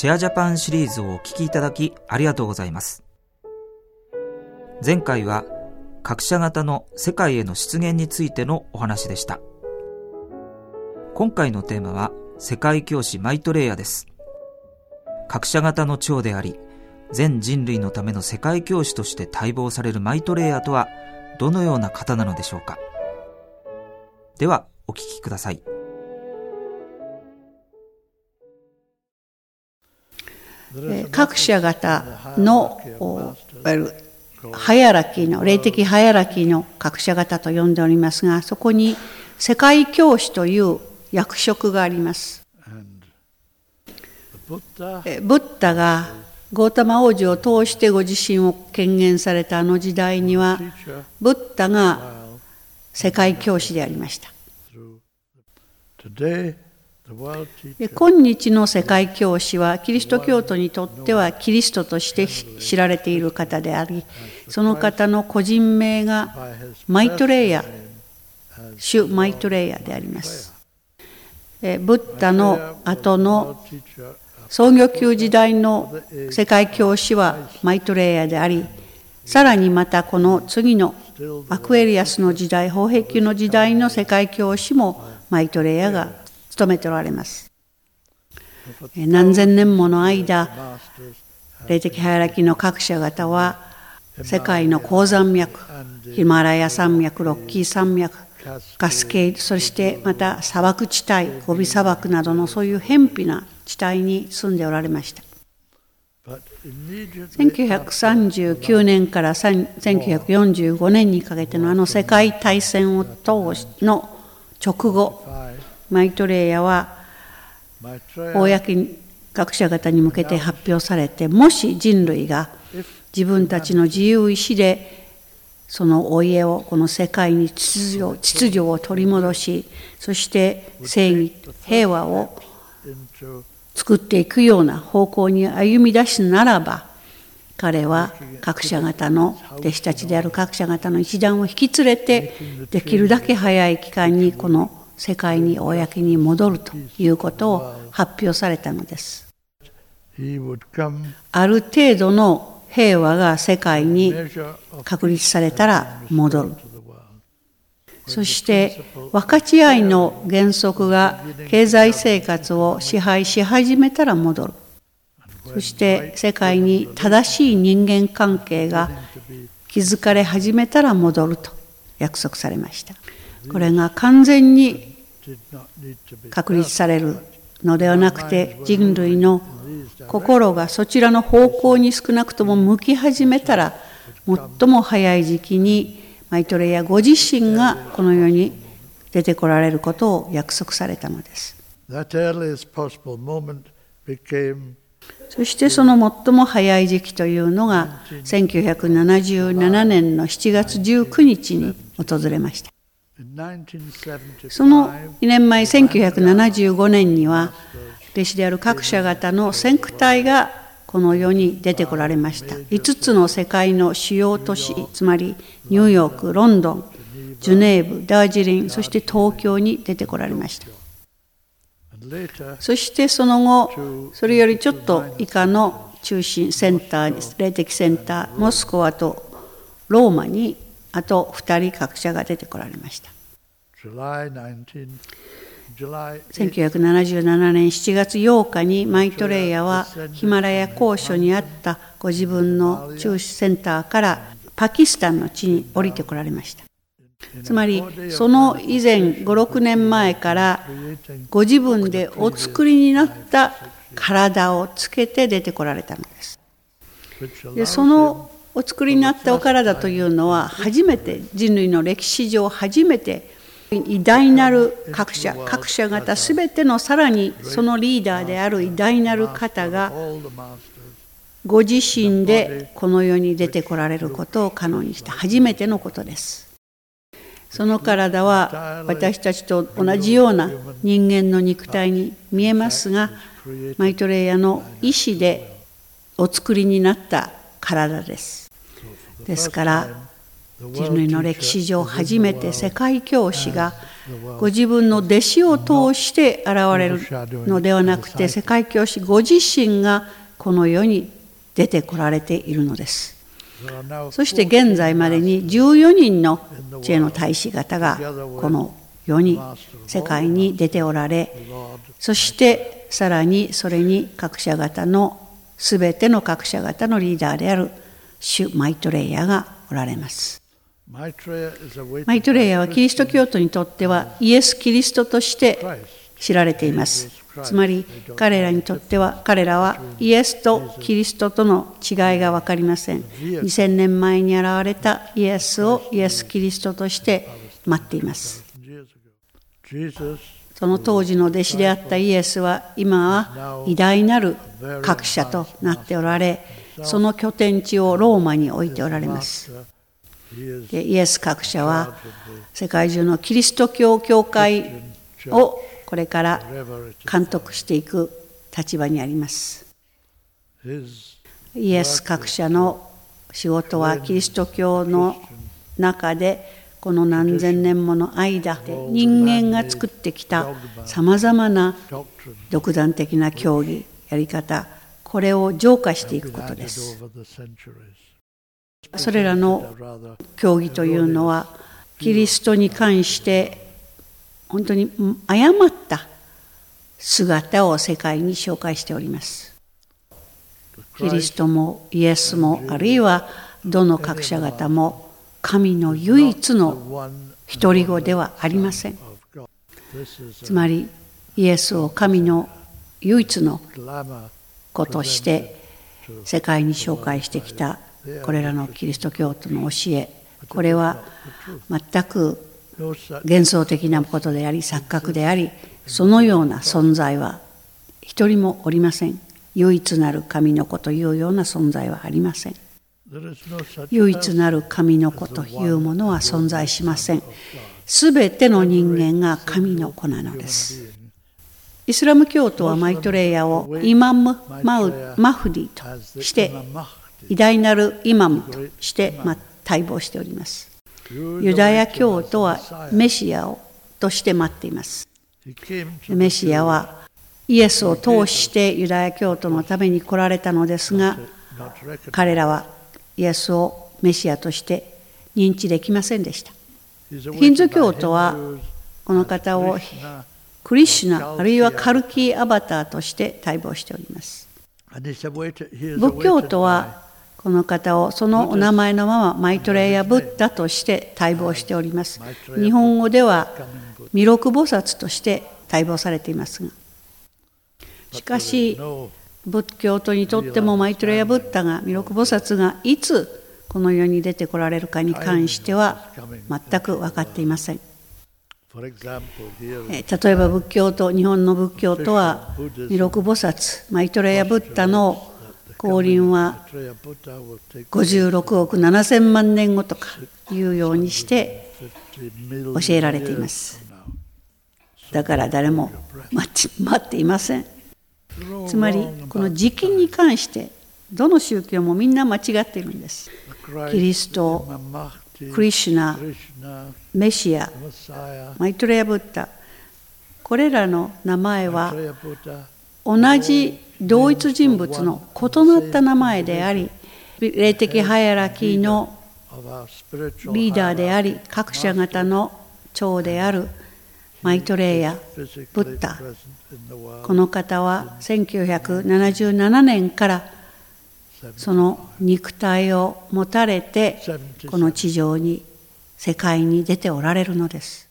シェアジャパンシリーズをお聞きいただきありがとうございます。前回は各社型の世界への出現についてのお話でした。今回のテーマは世界教師マイトレイヤーです。各社型の長であり、全人類のための世界教師として待望されるマイトレイヤーとはどのような方なのでしょうか。では、お聞きください。各社型のいわゆるハイアラキーの霊的ハイアラキーの各社型と呼んでおりますがそこに世界教師という役職があります。ブッダがゴータマ王子を通してご自身を権限されたあの時代にはブッダが世界教師でありました。今日の世界教師はキリスト教徒にとってはキリストとして知られている方でありその方の個人名がマイトレイヤ主マイトレイヤであります。ブッダの後の創業級時代の世界教師はマイトレイヤでありさらにまたこの次のアクエリアスの時代宝壁の時代の世界教師もマイトレイヤが務めておられます。何千年もの間、霊的ハイラキの各社方は、世界の高山脈、ヒマラヤ山脈、ロッキー山脈、ガスケイそしてまた砂漠地帯、ゴビ砂漠などのそういう偏僻な地帯に住んでおられました。1939年から1945年にかけてのあの世界大戦を通しの直後マイトレイヤは公に学者方に向けて発表されてもし人類が自分たちの自由意志でそのお家をこの世界に秩序秩序を取り戻しそして正義平和を作っていくような方向に歩み出すならば彼は各社方の弟子たちである各社方の一団を引き連れてできるだけ早い期間にこの世界に公に戻るということを発表されたのです。ある程度の平和が世界に確立されたら戻る。そして分かち合いの原則が経済生活を支配し始めたら戻る。そして世界に正しい人間関係が築かれ始めたら戻ると約束されました。これが完全に確立されるのではなくて人類の心がそちらの方向に少なくとも向き始めたら最も早い時期にマイトレイヤご自身がこの世に出てこられることを約束されたのです。そしてその最も早い時期というのが1977年の7月19日に訪れました。その2年前1975年には弟子である各社型の先駆隊がこの世に出てこられました。5つの世界の主要都市つまりニューヨークロンドンジュネーブダージリンそして東京に出てこられました。そしてその後それよりちょっと以下の中心センター霊的センターモスクワとローマにあと2人各社が出てこられました。1977年7月8日にマイトレイヤはヒマラヤ高所にあったご自分の中心センターからパキスタンの地に降りてこられました。つまりその以前56年前からご自分でお作りになった体をつけて出てこられたのです。でそのお作りになったお体というのは初めて人類の歴史上初めて偉大なる各社各社方全てのさらにそのリーダーである偉大なる方がご自身でこの世に出てこられることを可能にした初めてのことです。その体は私たちと同じような人間の肉体に見えますがマイトレイヤの意志でお作りになった体ですですから人類の歴史上初めて世界教師がご自分の弟子を通して現れるのではなくて世界教師ご自身がこの世に出てこられているのです。そして現在までに14人の知恵の大使方がこの世に世界に出ておられそしてさらにそれに各社型の全ての各社型のリーダーである主マイトレイヤーがおられます。マイトレイヤーはキリスト教徒にとってはイエス・キリストとして知られています。つまり彼らにとっては彼らはイエスとキリストとの違いが分かりません。2000年前に現れたイエスをイエス・キリストとして待っています。その当時の弟子であったイエスは今は偉大なる各社となっておられその拠点地をローマに置いておられます。でイエス各社は世界中のキリスト教教会をこれから監督していく立場にあります。イエス各社の仕事はキリスト教の中でこの何千年もの間で人間が作ってきたさまざまな独断的な教義やり方これを浄化していくことですそれらの教義というのはキリストに関して本当に誤った姿を世界に紹介しております。キリストもイエスもあるいはどの各社方も神の唯一の独り子ではありません。つまりイエスを神の唯一の子として世界に紹介してきたこれらのキリスト教徒の教え。これは全く幻想的なことであり錯覚でありそのような存在は一人もおりません。唯一なる神の子というような存在はありません。唯一なる神の子というものは存在しません。すべての人間が神の子なのです。イスラム教徒はマイトレイヤをイマム・マウマフディとして偉大なるイマムとして待望しておりますユダヤ教徒はメシアをとして待っています。メシアはイエスを通してユダヤ教徒のために来られたのですが、彼らはイエスをメシアとして認知できませんでした。ヒンズ教徒はこの方をクリシュナあるいはカルキーアバターとして待望しております。仏教徒はこの方をそのお名前のままマイトレイヤ・ブッダとして待望しております。日本語では弥勒菩薩として待望されていますがしかし仏教徒にとってもマイトレイヤ・ブッダが弥勒菩薩がいつこの世に出てこられるかに関しては全く分かっていません。例えば仏教と日本の仏教とは弥勒菩薩マイトレヤ・ブッダの降臨は56億7000万年後とかいうようにして教えられています。だから誰も待ち待っていません。つまりこの時期に関してどの宗教もみんな間違っているんです。キリストクリシュナメシアマイトレア・ブッダこれらの名前は同じ同一人物の異なった名前であり霊的ハイアラキーのリーダーであり各社型の長であるマイトレイヤブッダ。この方は1977年からその肉体を持たれてこの地上に世界に出ておられるのです